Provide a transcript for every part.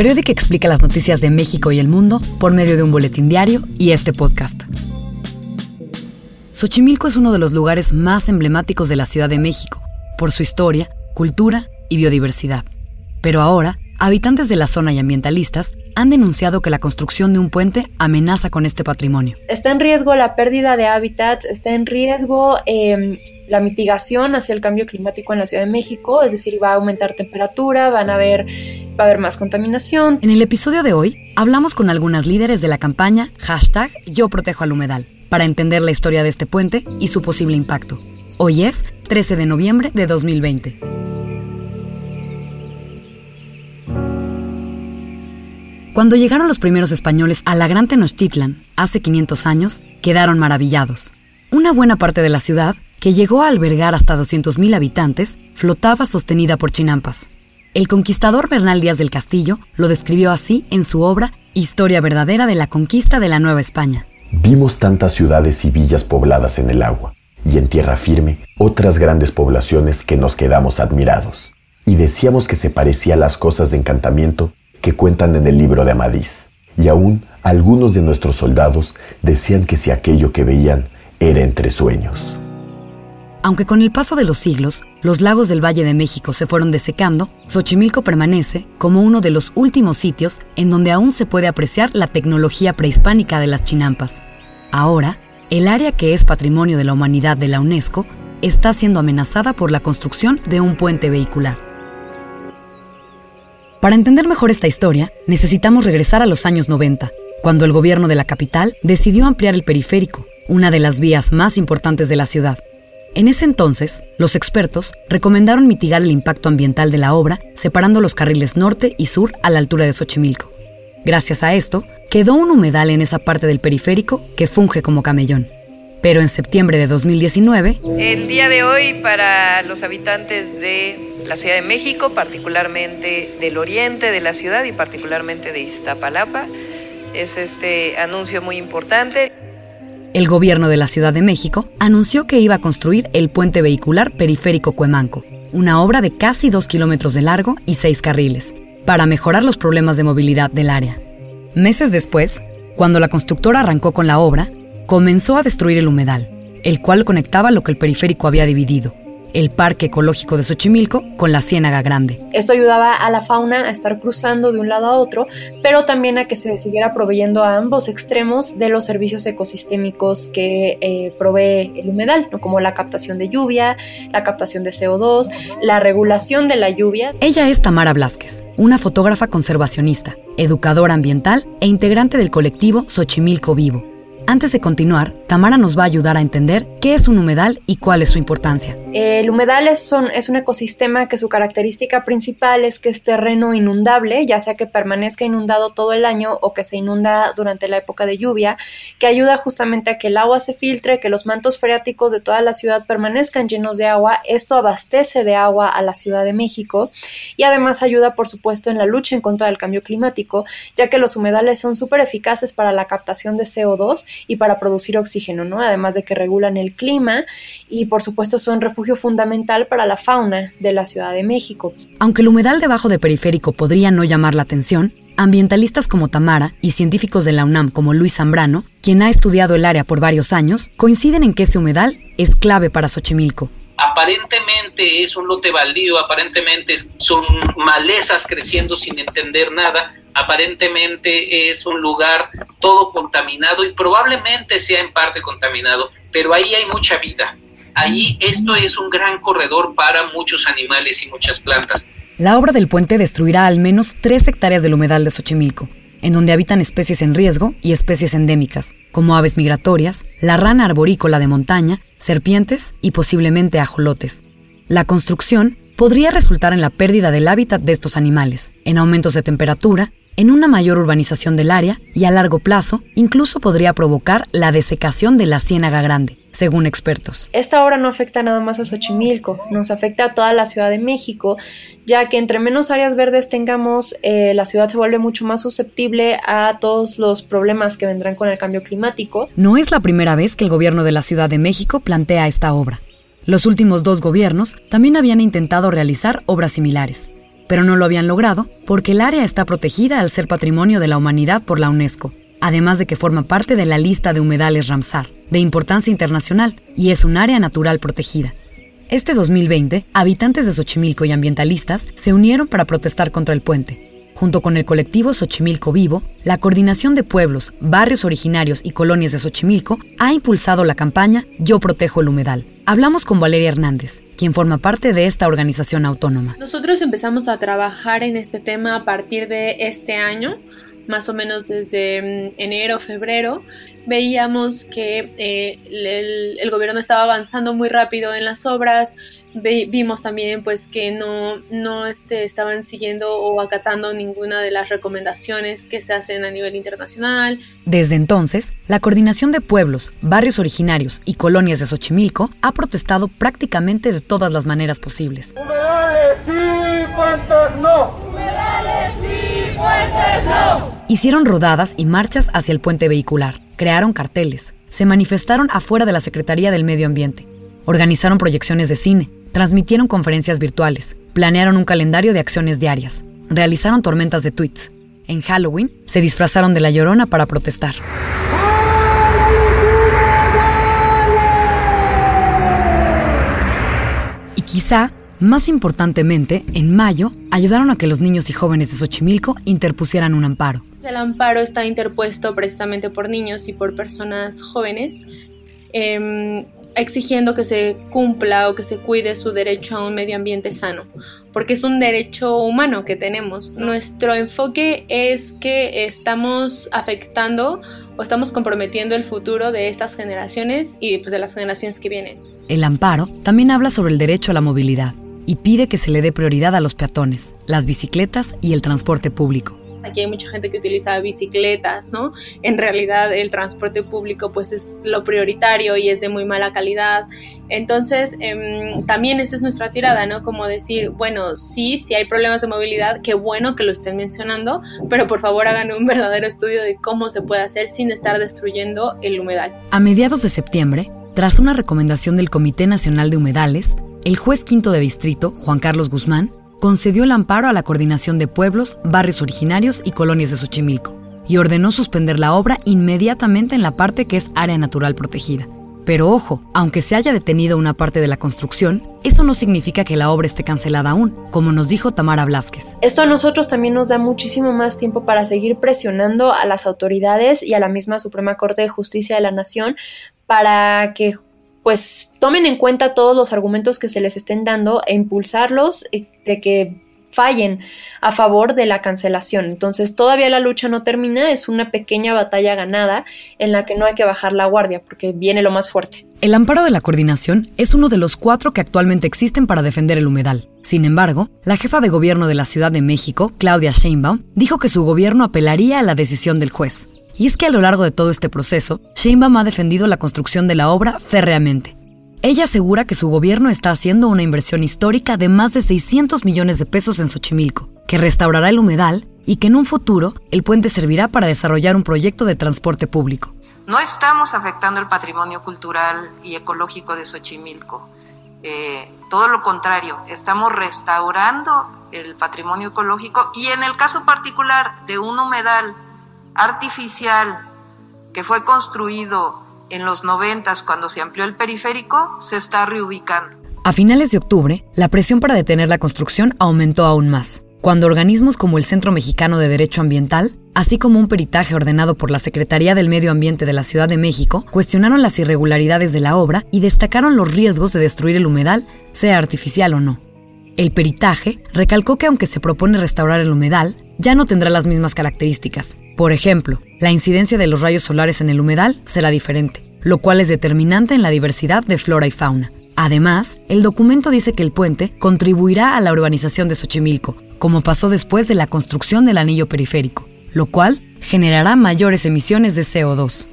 periódico explica las noticias de México y el mundo por medio de un boletín diario y este podcast. Xochimilco es uno de los lugares más emblemáticos de la Ciudad de México, por su historia, cultura y biodiversidad. Pero ahora, habitantes de la zona y ambientalistas han denunciado que la construcción de un puente amenaza con este patrimonio. Está en riesgo la pérdida de hábitats, está en riesgo em, la mitigación hacia el cambio climático en la Ciudad de México, es decir, va a aumentar temperatura, van a haber, va a haber más contaminación. En el episodio de hoy hablamos con algunas líderes de la campaña hashtag Yo Protejo al Humedal para entender la historia de este puente y su posible impacto. Hoy es 13 de noviembre de 2020. Cuando llegaron los primeros españoles a la Gran Tenochtitlan, hace 500 años, quedaron maravillados. Una buena parte de la ciudad, que llegó a albergar hasta 200.000 habitantes, flotaba sostenida por chinampas. El conquistador Bernal Díaz del Castillo lo describió así en su obra Historia verdadera de la conquista de la Nueva España. Vimos tantas ciudades y villas pobladas en el agua, y en tierra firme otras grandes poblaciones que nos quedamos admirados, y decíamos que se parecía a las cosas de encantamiento que cuentan en el libro de Amadís, y aún algunos de nuestros soldados decían que si aquello que veían era entre sueños. Aunque con el paso de los siglos, los lagos del Valle de México se fueron desecando, Xochimilco permanece como uno de los últimos sitios en donde aún se puede apreciar la tecnología prehispánica de las chinampas. Ahora, el área que es patrimonio de la humanidad de la UNESCO está siendo amenazada por la construcción de un puente vehicular. Para entender mejor esta historia, necesitamos regresar a los años 90, cuando el gobierno de la capital decidió ampliar el periférico, una de las vías más importantes de la ciudad. En ese entonces, los expertos recomendaron mitigar el impacto ambiental de la obra separando los carriles norte y sur a la altura de Xochimilco. Gracias a esto, quedó un humedal en esa parte del periférico que funge como camellón. Pero en septiembre de 2019... El día de hoy para los habitantes de la Ciudad de México, particularmente del oriente de la ciudad y particularmente de Iztapalapa, es este anuncio muy importante. El gobierno de la Ciudad de México anunció que iba a construir el puente vehicular periférico Cuemanco, una obra de casi dos kilómetros de largo y seis carriles, para mejorar los problemas de movilidad del área. Meses después, cuando la constructora arrancó con la obra, comenzó a destruir el humedal, el cual conectaba lo que el periférico había dividido, el Parque Ecológico de Xochimilco con la Ciénaga Grande. Esto ayudaba a la fauna a estar cruzando de un lado a otro, pero también a que se siguiera proveyendo a ambos extremos de los servicios ecosistémicos que eh, provee el humedal, como la captación de lluvia, la captación de CO2, la regulación de la lluvia. Ella es Tamara Blasquez, una fotógrafa conservacionista, educadora ambiental e integrante del colectivo Xochimilco Vivo antes de continuar, Tamara nos va a ayudar a entender qué es un humedal y cuál es su importancia. El humedal es un, ecosistema que su característica principal es que es terreno inundable, ya sea que permanezca inundado todo el año o que se inunda durante la época de lluvia, que ayuda justamente a que el agua se filtre, que los mantos freáticos de toda la ciudad permanezcan llenos de agua. Esto abastece de agua a la Ciudad de México y además ayuda, por supuesto, en la lucha en contra del cambio climático, ya que los humedales son súper eficaces para la captación de CO2 y para producir oxígeno, ¿no? Además de que regulan el clima y por supuesto son refugio fundamental para la fauna de la Ciudad de México. Aunque el humedal debajo de periférico podría no llamar la atención, ambientalistas como Tamara y científicos de la UNAM como Luis Zambrano, quien ha estudiado el área por varios años, coinciden en que ese humedal es clave para Xochimilco aparentemente es un lote baldío, aparentemente son malezas creciendo sin entender nada, aparentemente es un lugar todo contaminado y probablemente sea en parte contaminado, pero ahí hay mucha vida. Ahí esto es un gran corredor para muchos animales y muchas plantas. La obra del puente destruirá al menos tres hectáreas del humedal de Xochimilco, en donde habitan especies en riesgo y especies endémicas, como aves migratorias, la rana arborícola de montaña, serpientes y posiblemente ajolotes. La construcción podría resultar en la pérdida del hábitat de estos animales, en aumentos de temperatura en una mayor urbanización del área y a largo plazo incluso podría provocar la desecación de la ciénaga grande, según expertos. Esta obra no afecta nada más a Xochimilco, nos afecta a toda la Ciudad de México, ya que entre menos áreas verdes tengamos, eh, la ciudad se vuelve mucho más susceptible a todos los problemas que vendrán con el cambio climático. No es la primera vez que el gobierno de la Ciudad de México plantea esta obra. Los últimos dos gobiernos también habían intentado realizar obras similares. Pero no lo habían logrado porque el área está protegida al ser patrimonio de la humanidad por la UNESCO, además de que forma parte de la lista de humedales Ramsar, de importancia internacional, y es un área natural protegida. Este 2020, habitantes de Xochimilco y ambientalistas se unieron para protestar contra el puente. Junto con el colectivo Xochimilco Vivo, la Coordinación de Pueblos, Barrios Originarios y Colonias de Xochimilco ha impulsado la campaña Yo Protejo el Humedal. Hablamos con Valeria Hernández, quien forma parte de esta organización autónoma. Nosotros empezamos a trabajar en este tema a partir de este año más o menos desde mm, enero, febrero, veíamos que eh, el, gobierno estaba avanzando muy rápido en las obras, vimos también pues que no, no este, estaban siguiendo o acatando ninguna de las recomendaciones que se hacen a nivel internacional. Desde entonces, la Coordinación de Pueblos, Barrios Originarios y Colonias de Xochimilco ha protestado prácticamente de todas las maneras posibles. ¡Humedales sí, no! ¡Humedales sí, no! Hicieron rodadas y marchas hacia el puente vehicular, crearon carteles, se manifestaron afuera de la Secretaría del Medio Ambiente, organizaron proyecciones de cine, transmitieron conferencias virtuales, planearon un calendario de acciones diarias, realizaron tormentas de tweets. En Halloween se disfrazaron de la llorona para protestar. Y quizá más importantemente, en mayo, ayudaron a que los niños y jóvenes de Xochimilco interpusieran un amparo. El amparo está interpuesto precisamente por niños y por personas jóvenes, em, exigiendo que se cumpla o que se cuide su derecho a un medio ambiente sano, porque es un derecho humano que tenemos. Nuestro enfoque es que estamos afectando o estamos comprometiendo el futuro de estas generaciones y pues, de las generaciones que vienen. El amparo también habla sobre el derecho a la movilidad y pide que se le dé prioridad a los peatones, las bicicletas y el transporte público. Aquí hay mucha gente que utiliza bicicletas, ¿no? En realidad el transporte público pues es lo prioritario y es de muy mala calidad. Entonces em, también esa es nuestra tirada, ¿no? Como decir, bueno, sí, sí hay problemas de movilidad, qué bueno que lo estén mencionando, pero por favor hagan un verdadero estudio de cómo se puede hacer sin estar destruyendo el humedal. A mediados de septiembre, tras una recomendación del Comité Nacional de Humedales, el juez quinto de distrito, Juan Carlos Guzmán, concedió el amparo a la coordinación de pueblos, barrios originarios y colonias de Xochimilco y ordenó suspender la obra inmediatamente en la parte que es área natural protegida. Pero ojo, aunque se haya detenido una parte de la construcción, eso no significa que la obra esté cancelada aún, como nos dijo Tamara Blasquez. Esto a nosotros también nos da muchísimo más tiempo para seguir presionando a las autoridades y a la misma Suprema Corte de Justicia de la Nación para que pues tomen en cuenta todos los argumentos que se les estén dando e impulsarlos eh, de que fallen a favor de la cancelación. Entonces todavía la lucha no termina, es una pequeña batalla ganada en la que no hay que bajar la guardia porque viene lo más fuerte. El amparo de la coordinación es uno de los cuatro que actualmente existen para defender el humedal. Sin embargo, la jefa de gobierno de la Ciudad de México, Claudia Sheinbaum, dijo que su gobierno apelaría a la decisión del juez. Y es que a lo largo de todo este proceso, Sheinbaum ha defendido la construcción de la obra férreamente. Ella asegura que su gobierno está haciendo una inversión histórica de más de 600 millones de pesos en Xochimilco, que restaurará el humedal y que en un futuro el puente servirá para desarrollar un proyecto de transporte público. No estamos afectando el patrimonio cultural y ecológico de Xochimilco. Eh, todo lo contrario, estamos restaurando el patrimonio ecológico y en el caso particular de un humedal artificial que fue construido en los noventas cuando se amplió el periférico se está reubicando. A finales de octubre, la presión para detener la construcción aumentó aún más, cuando organismos como el Centro Mexicano de Derecho Ambiental, así como un peritaje ordenado por la Secretaría del Medio Ambiente de la Ciudad de México, cuestionaron las irregularidades de la obra y destacaron los riesgos de destruir el humedal, sea artificial o no. El peritaje recalcó que aunque se propone restaurar el humedal, ya no tendrá las mismas características. Por ejemplo, la incidencia de los rayos solares en el humedal será diferente, lo cual es determinante en la diversidad de flora y fauna. Además, el documento dice que el puente contribuirá a la urbanización de Xochimilco, como pasó después de la construcción del anillo periférico, lo cual generará mayores emisiones de CO2.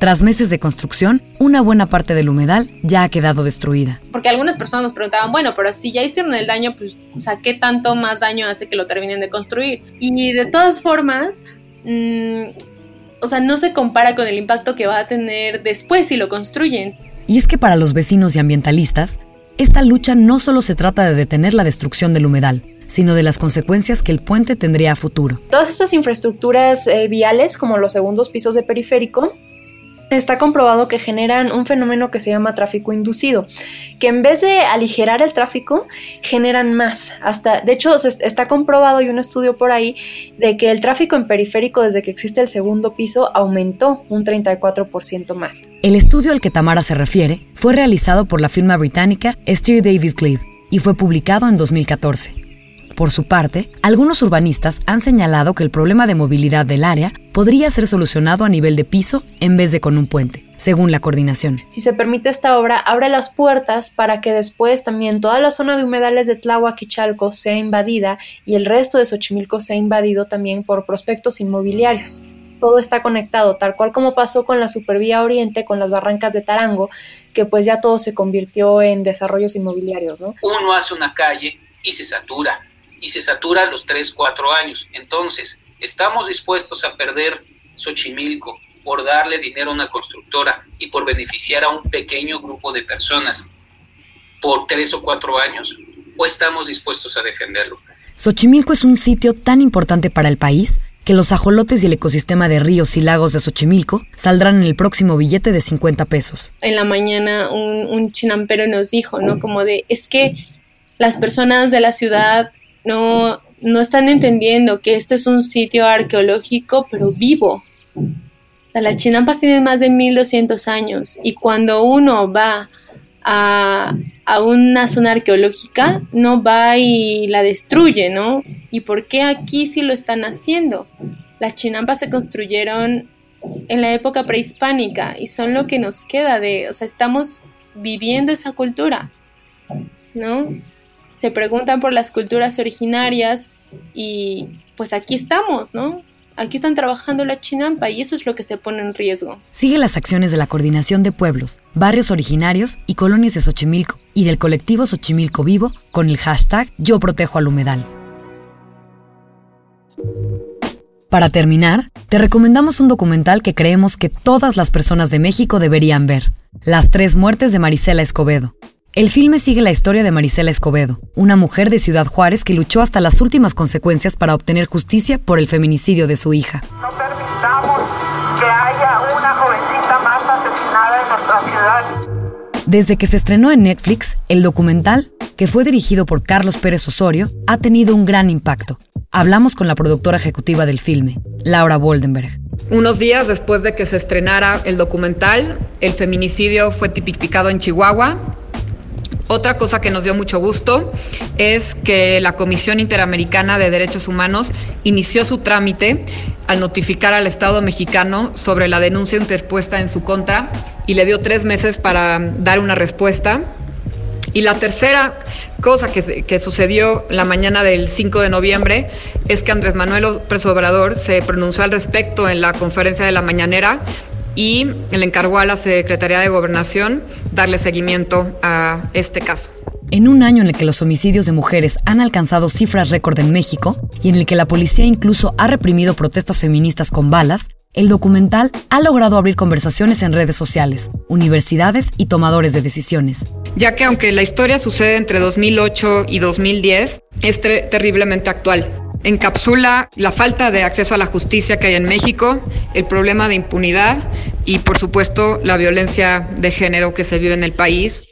Tras meses de construcción, una buena parte del humedal ya ha quedado destruida. Porque algunas personas nos preguntaban, bueno, pero si ya hicieron el daño, pues, ¿qué tanto más daño hace que lo terminen de construir? Y de todas formas, mm, o sea, no se compara con el impacto que va a tener después si lo construyen. Y es que para los vecinos y ambientalistas, esta lucha no solo se trata de detener la destrucción del humedal, sino de las consecuencias que el puente tendría a futuro. Todas estas infraestructuras eh, viales, como los segundos pisos de periférico, está comprobado que generan un fenómeno que se llama tráfico inducido, que en vez de aligerar el tráfico, generan más. Hasta, de hecho, está comprobado y un estudio por ahí de que el tráfico en periférico desde que existe el segundo piso aumentó un 34% más. El estudio al que Tamara se refiere fue realizado por la firma británica St. Davis Glebe y fue publicado en 2014. Por su parte, algunos urbanistas han señalado que el problema de movilidad del área podría ser solucionado a nivel de piso en vez de con un puente, según la coordinación. Si se permite esta obra, abre las puertas para que después también toda la zona de humedales de Tláhuac y Chalco sea invadida y el resto de Xochimilco sea invadido también por prospectos inmobiliarios todo está conectado, tal cual como pasó con la Supervía Oriente, con las barrancas de Tarango, que pues ya todo se convirtió en desarrollos inmobiliarios, ¿no? Uno hace una calle y se satura y se satura a los 3, 4 años. Entonces, ¿estamos dispuestos a perder Xochimilco por darle dinero a una constructora y por beneficiar a un pequeño grupo de personas por 3 o 4 años? ¿O estamos dispuestos a defenderlo? Xochimilco es un sitio tan importante para el país que los ajolotes y el ecosistema de ríos y lagos de Xochimilco saldrán en el próximo billete de 50 pesos. En la mañana un, un chinampero nos dijo, ¿no? Como de, es que las personas de la ciudad no, no están entendiendo que este es un sitio arqueológico, pero vivo. Las chinampas tienen más de 1200 años y cuando uno va a, a, una zona arqueológica, no va y la destruye, ¿no? ¿Y por qué aquí sí lo están haciendo? Las chinampas se construyeron en la época prehispánica y son lo que nos queda de, o sea, estamos viviendo esa cultura, ¿no? Se preguntan por las culturas originarias y pues aquí estamos, ¿no? Aquí están trabajando la chinampa y eso es lo que se pone en riesgo. Sigue las acciones de la Coordinación de Pueblos, Barrios Originarios y Colonias de Xochimilco y del colectivo Xochimilco Vivo con el hashtag Yo Protejo al Humedal. Para terminar, te recomendamos un documental que creemos que todas las personas de México deberían ver, Las tres muertes de Marisela Escobedo, el filme sigue la historia de Marisela Escobedo, una mujer de Ciudad Juárez que luchó hasta las últimas consecuencias para obtener justicia por el feminicidio de su hija. No permitamos que haya una jovencita más asesinada en nuestra ciudad. Desde que se estrenó en Netflix, el documental, que fue dirigido por Carlos Pérez Osorio, ha tenido un gran impacto. Hablamos con la productora ejecutiva del filme, Laura Boldenberg. Unos días después de que se estrenara el documental, el feminicidio fue tipificado en Chihuahua otra cosa que nos dio mucho gusto es que la Comisión Interamericana de Derechos Humanos inició su trámite al notificar al Estado mexicano sobre la denuncia interpuesta en su contra y le dio tres meses para dar una respuesta. Y la tercera cosa que, sucedió la mañana del 5 de noviembre es que Andrés Manuel López Obrador se pronunció al respecto en la conferencia de la mañanera y le encargó a la Secretaría de Gobernación darle seguimiento a este caso. En un año en el que los homicidios de mujeres han alcanzado cifras récord en México y en el que la policía incluso ha reprimido protestas feministas con balas, el documental ha logrado abrir conversaciones en redes sociales, universidades y tomadores de decisiones. Ya que aunque la historia sucede entre 2008 y 2010, es terriblemente actual encapsula la falta de acceso a la justicia que hay en México, el problema de impunidad y por supuesto la violencia de género que se vive en el país.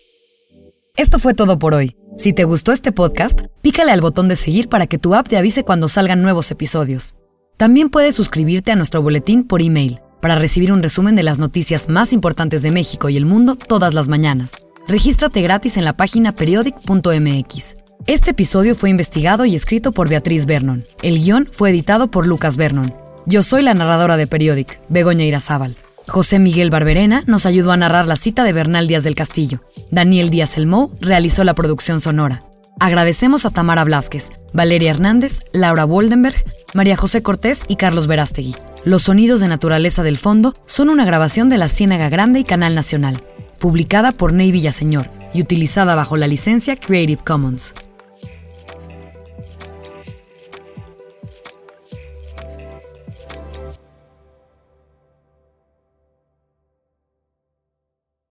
Esto fue todo por hoy. Si te gustó este podcast, pícale al botón de seguir para que tu app te avise cuando salgan nuevos episodios. También puedes suscribirte a nuestro boletín por email para recibir un resumen de las noticias más importantes de México y el mundo todas las mañanas. Regístrate gratis en la página periodic.mx. Este episodio fue investigado y escrito por Beatriz Vernon. El guion fue editado por Lucas Vernon. Yo soy la narradora de Periodic, Begoña Irazábal. José Miguel Barberena nos ayudó a narrar la cita de Bernal Díaz del Castillo. Daniel Díaz Elmou realizó la producción sonora. Agradecemos a Tamara Blasquez, Valeria Hernández, Laura Woldenberg, María José Cortés y Carlos Verástegui. Los sonidos de naturaleza del fondo son una grabación de la Ciénaga Grande y Canal Nacional, publicada por Ney Villaseñor y utilizada bajo la licencia Creative Commons.